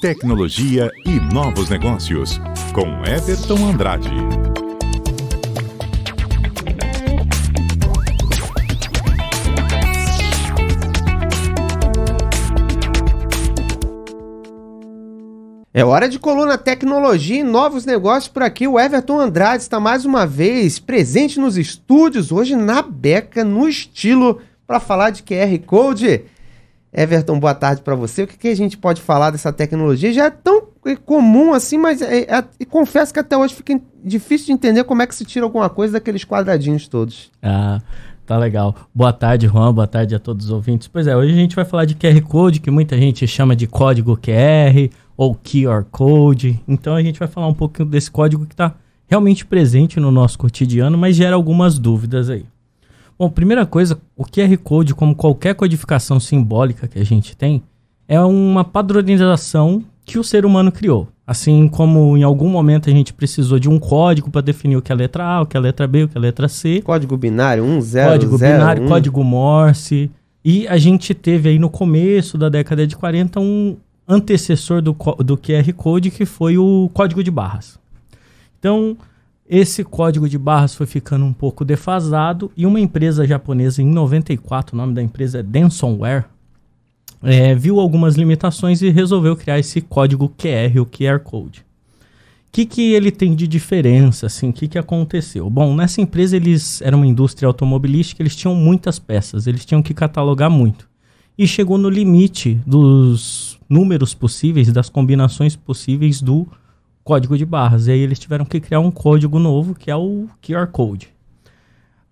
Tecnologia e novos negócios, com Everton Andrade. É hora de coluna tecnologia e novos negócios por aqui. O Everton Andrade está mais uma vez presente nos estúdios, hoje na Beca, no estilo, para falar de QR Code. Everton, boa tarde para você. O que, que, a gente pode falar dessa tecnologia? Já é tão comum assim, mas é, é, confesso que até hoje fica difícil de entender como é que se tira alguma coisa daqueles quadradinhos todos. Ah, tá legal. Boa tarde, Juan. Boa tarde a todos os ouvintes. Pois é, hoje a gente vai falar de QR Code, que muita gente chama de código QR ou QR Code. Então a gente vai falar um pouco desse código que está realmente presente no nosso cotidiano, mas gera algumas dúvidas aí. Bom, primeira coisa, o QR Code, como qualquer codificação simbólica que a gente tem, é uma padronização que o ser humano criou. Assim como em algum momento a gente precisou de um código para definir o que é a letra A, o que é a letra B, o que é a letra C. Código binário, 1, 0, Código binário, um. código Morse. E a gente teve aí no começo da década de 40 um antecessor do, do QR Code, que foi o código de barras. Então, esse código de barras foi ficando um pouco defasado e uma empresa japonesa em 94, o nome da empresa é Densonware, é, viu algumas limitações e resolveu criar esse código QR, o QR Code. O que, que ele tem de diferença? Assim, o que, que aconteceu? Bom, nessa empresa eles eram uma indústria automobilística, eles tinham muitas peças, eles tinham que catalogar muito. E chegou no limite dos números possíveis, das combinações possíveis do código de barras. E aí eles tiveram que criar um código novo, que é o QR Code.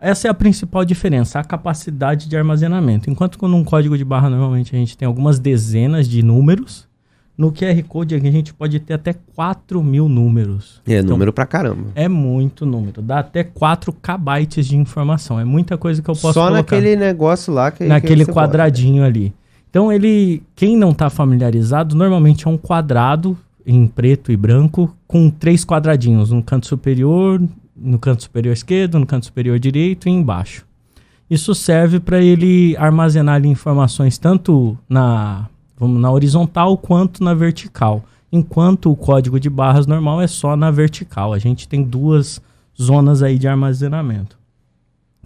Essa é a principal diferença, a capacidade de armazenamento. Enquanto que num código de barra normalmente a gente tem algumas dezenas de números, no QR Code a gente pode ter até 4 mil números. É então, número pra caramba. É muito número. Dá até 4 KB de informação. É muita coisa que eu posso Só colocar. naquele negócio lá que Naquele que quadradinho bota. ali. Então ele, quem não está familiarizado, normalmente é um quadrado em preto e branco com três quadradinhos, no canto superior, no canto superior esquerdo, no canto superior direito e embaixo. Isso serve para ele armazenar ali, informações tanto na, vamos, na horizontal quanto na vertical. Enquanto o código de barras normal é só na vertical. A gente tem duas zonas aí de armazenamento.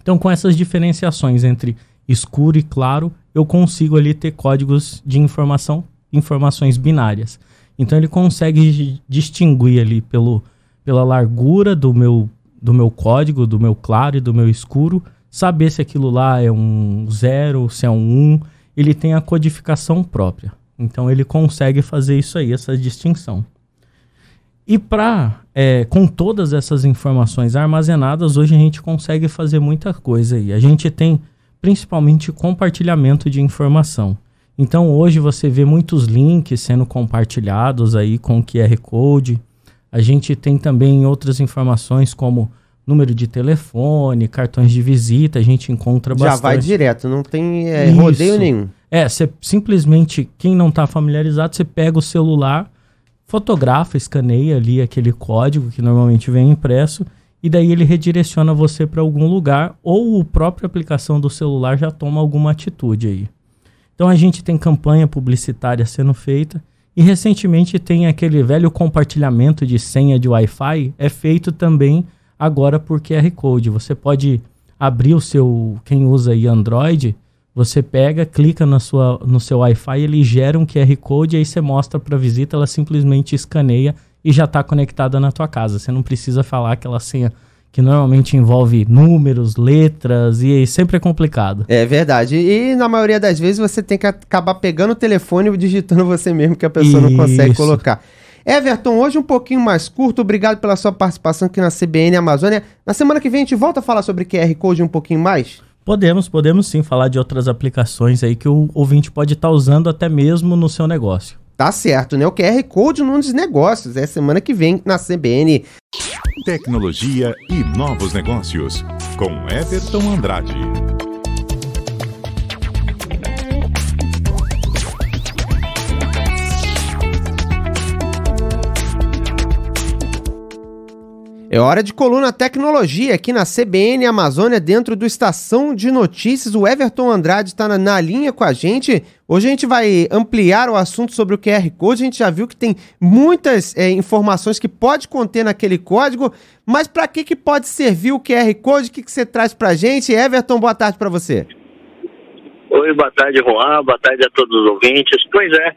Então, com essas diferenciações entre escuro e claro, eu consigo ali ter códigos de informação, informações binárias. Então ele consegue distinguir ali pelo, pela largura do meu, do meu código, do meu claro e do meu escuro, saber se aquilo lá é um zero, se é um 1. Um, ele tem a codificação própria. Então ele consegue fazer isso aí, essa distinção. E para é, com todas essas informações armazenadas, hoje a gente consegue fazer muita coisa aí. A gente tem principalmente compartilhamento de informação. Então hoje você vê muitos links sendo compartilhados aí com QR Code. A gente tem também outras informações como número de telefone, cartões de visita, a gente encontra Já bastante. Já vai direto, não tem é, rodeio nenhum. É, você simplesmente, quem não está familiarizado, você pega o celular, fotografa, escaneia ali aquele código que normalmente vem impresso e daí ele redireciona você para algum lugar ou a própria aplicação do celular já toma alguma atitude aí. Então a gente tem campanha publicitária sendo feita e recentemente tem aquele velho compartilhamento de senha de Wi-Fi é feito também agora por QR Code. Você pode abrir o seu quem usa aí Android, você pega, clica na sua, no seu Wi-Fi, ele gera um QR Code aí você mostra para a visita, ela simplesmente escaneia e já está conectada na tua casa. Você não precisa falar aquela senha que normalmente envolve números, letras e sempre é complicado. É verdade. E na maioria das vezes você tem que acabar pegando o telefone e digitando você mesmo que a pessoa Isso. não consegue colocar. Everton, hoje um pouquinho mais curto. Obrigado pela sua participação aqui na CBN Amazônia. Na semana que vem a gente volta a falar sobre QR Code um pouquinho mais? Podemos, podemos sim falar de outras aplicações aí que o ouvinte pode estar tá usando até mesmo no seu negócio. Tá certo, né? O QR Code num dos negócios. É semana que vem na CBN. Tecnologia e novos negócios. Com Everton Andrade. É hora de coluna tecnologia aqui na CBN Amazônia, dentro do Estação de Notícias. O Everton Andrade está na, na, linha com a gente. Hoje a gente vai ampliar o assunto sobre o QR Code. A gente já viu que tem muitas é, informações que pode conter naquele código, mas para que, que pode servir o QR Code? O que, que você traz para a gente? Everton, boa tarde para você. Oi, boa tarde, Juan. Boa tarde a todos os ouvintes. Pois é,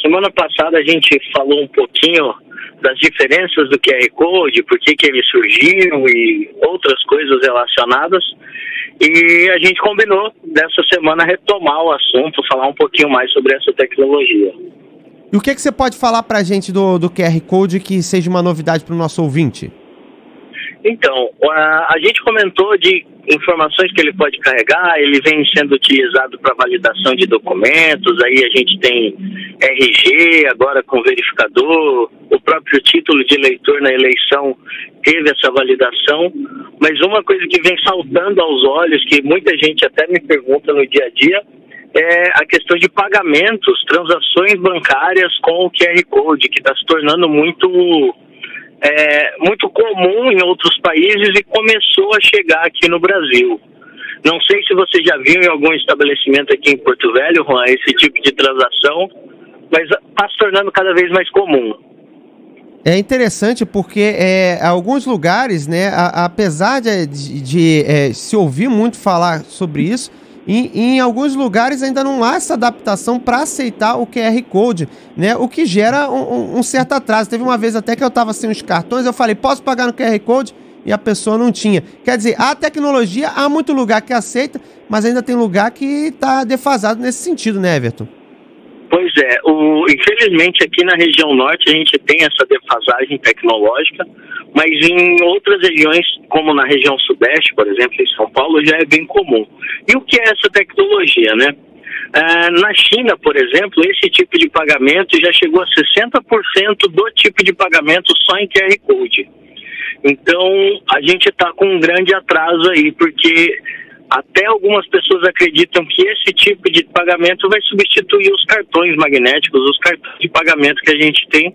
semana passada a gente falou um pouquinho das diferenças do QR Code, por que, que ele surgiu e outras coisas relacionadas. E a gente combinou dessa semana retomar o assunto, falar um pouquinho mais sobre essa tecnologia. E o que, que você pode falar para a gente do, do QR Code que seja uma novidade para o nosso ouvinte? Então, a, a gente comentou de informações que ele pode carregar, ele vem sendo utilizado para validação de documentos, aí a gente tem RG, agora com verificador, o próprio título de eleitor na eleição teve essa validação, mas uma coisa que vem saltando aos olhos, que muita gente até me pergunta no dia a dia, é a questão de pagamentos, transações bancárias com o QR Code, que está se tornando muito é, muito comum em outros países e começou a chegar aqui no Brasil. Não sei se você já viu em algum estabelecimento aqui em Porto Velho, Juan, esse tipo de transação, mas está se tornando cada vez mais comum. É interessante porque é, alguns lugares, né, a, apesar de, de, de é, se ouvir muito falar sobre isso, e, e, em alguns lugares ainda não há essa adaptação para aceitar o QR Code, né? O que gera um, um, certo atraso. Teve uma vez até que eu estava sem os cartões, eu falei, posso pagar no QR Code? E a pessoa não tinha. Quer dizer, a tecnologia, há muito lugar que aceita, mas ainda tem lugar que está defasado nesse sentido, né, Everton? Pois é, o, infelizmente aqui na região norte a gente tem essa defasagem tecnológica, mas em outras regiões, como na região sudeste, por exemplo, em São Paulo, já é bem comum. E o que é essa tecnologia, né? Ah, na China, por exemplo, esse tipo de pagamento já chegou a 60% do tipo de pagamento só em QR Code. Então, a gente está com um grande atraso aí, porque até algumas pessoas acreditam que esse tipo de pagamento vai substituir os cartões magnéticos, os cartões de pagamento que a gente tem,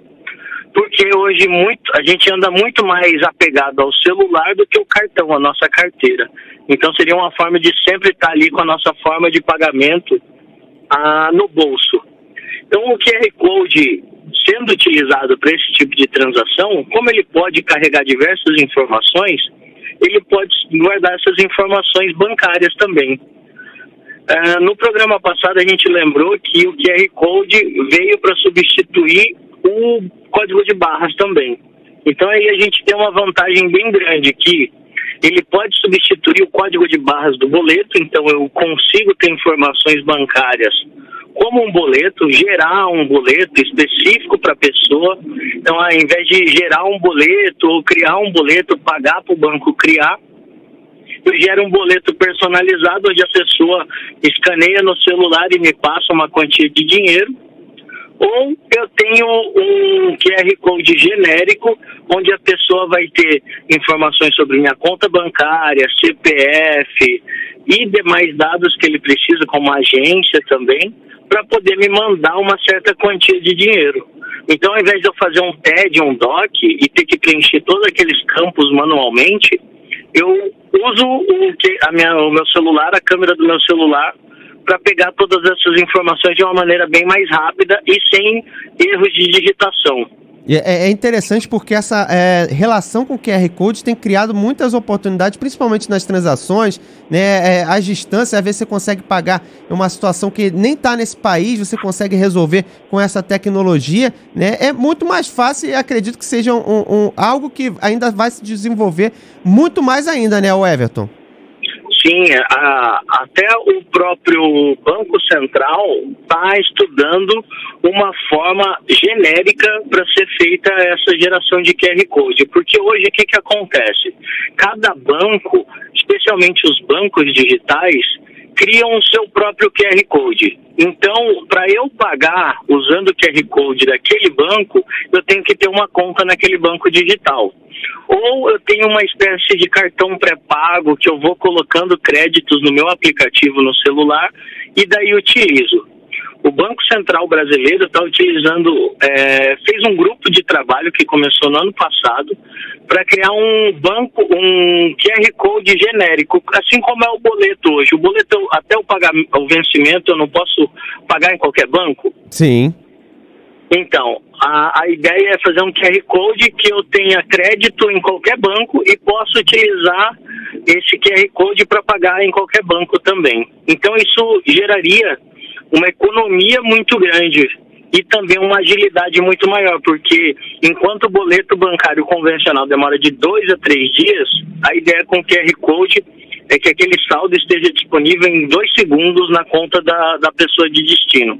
porque hoje muito, a gente anda muito mais apegado ao celular do que o cartão, a nossa carteira. Então seria uma forma de sempre estar ali com a nossa forma de pagamento ah, no bolso. Então o QR Code sendo utilizado para esse tipo de transação, como ele pode carregar diversas informações, ele pode guardar essas informações bancárias também. Uh, no programa passado, a gente lembrou que o QR Code veio para substituir o código de barras também. Então, aí a gente tem uma vantagem bem grande que ele pode substituir o código de barras do boleto, então eu consigo ter informações bancárias como um boleto, gerar um boleto específico para a pessoa. Então, ao invés de gerar um boleto ou criar um boleto, pagar para o banco criar, eu gero um boleto personalizado onde a pessoa escaneia no celular e me passa uma quantia de dinheiro. Ou eu tenho um QR Code genérico, onde a pessoa vai ter informações sobre minha conta bancária, CPF e demais dados que ele precisa, como agência também para poder me mandar uma certa quantia de dinheiro. Então, ao invés de eu fazer um TED, um DOC e ter que preencher todos aqueles campos manualmente, eu uso o, minha, o meu celular, a câmera do meu celular, para pegar todas essas informações de uma maneira bem mais rápida e sem erros de digitação. É, é interessante porque essa é, relação com o QR Code tem criado muitas oportunidades, principalmente nas transações, né? É, as distâncias, às vezes você consegue pagar uma situação que nem está nesse país, você consegue resolver com essa tecnologia, né? É muito mais fácil e acredito que seja um, um, algo que ainda vai se desenvolver muito mais ainda, né, Everton? Sim, a, até o próprio Banco Central está estudando uma forma genérica para ser feita essa geração de QR Code. Porque hoje o que, que acontece? Cada banco, especialmente os bancos digitais, criam o seu próprio QR Code. Então, para eu pagar usando o QR Code daquele banco, eu tenho que ter uma conta naquele banco digital. Ou eu tenho uma espécie de cartão pré-pago que eu vou colocando créditos no meu aplicativo no celular e daí utilizo. o Banco Central Brasileiro está utilizando, é, fez um grupo de trabalho que começou no ano passado para criar um banco, um QR Code genérico, assim como é o boleto hoje. O boleto, até o, pagamento, o vencimento, eu não posso pagar em qualquer banco? Sim. Então, a, a ideia é fazer um QR Code que eu tenha crédito em qualquer banco e possa utilizar esse QR Code para pagar em qualquer banco também. Então, isso geraria uma economia muito grande e também uma agilidade muito maior, porque enquanto o boleto bancário convencional demora de dois a três dias, a ideia com o QR Code é que aquele saldo esteja disponível em dois segundos na conta da, da pessoa de destino.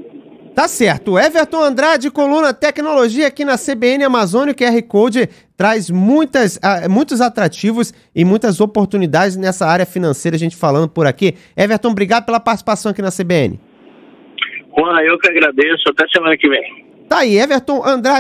Tá certo. Everton Andrade, coluna Tecnologia aqui na CBN Amazônia. O QR Code traz muitas, uh, muitos atrativos e muitas oportunidades nessa área financeira, a gente falando por aqui. Everton, obrigado pela participação aqui na CBN. Juan, eu que agradeço. Até semana que vem. Tá aí, Everton Andrade.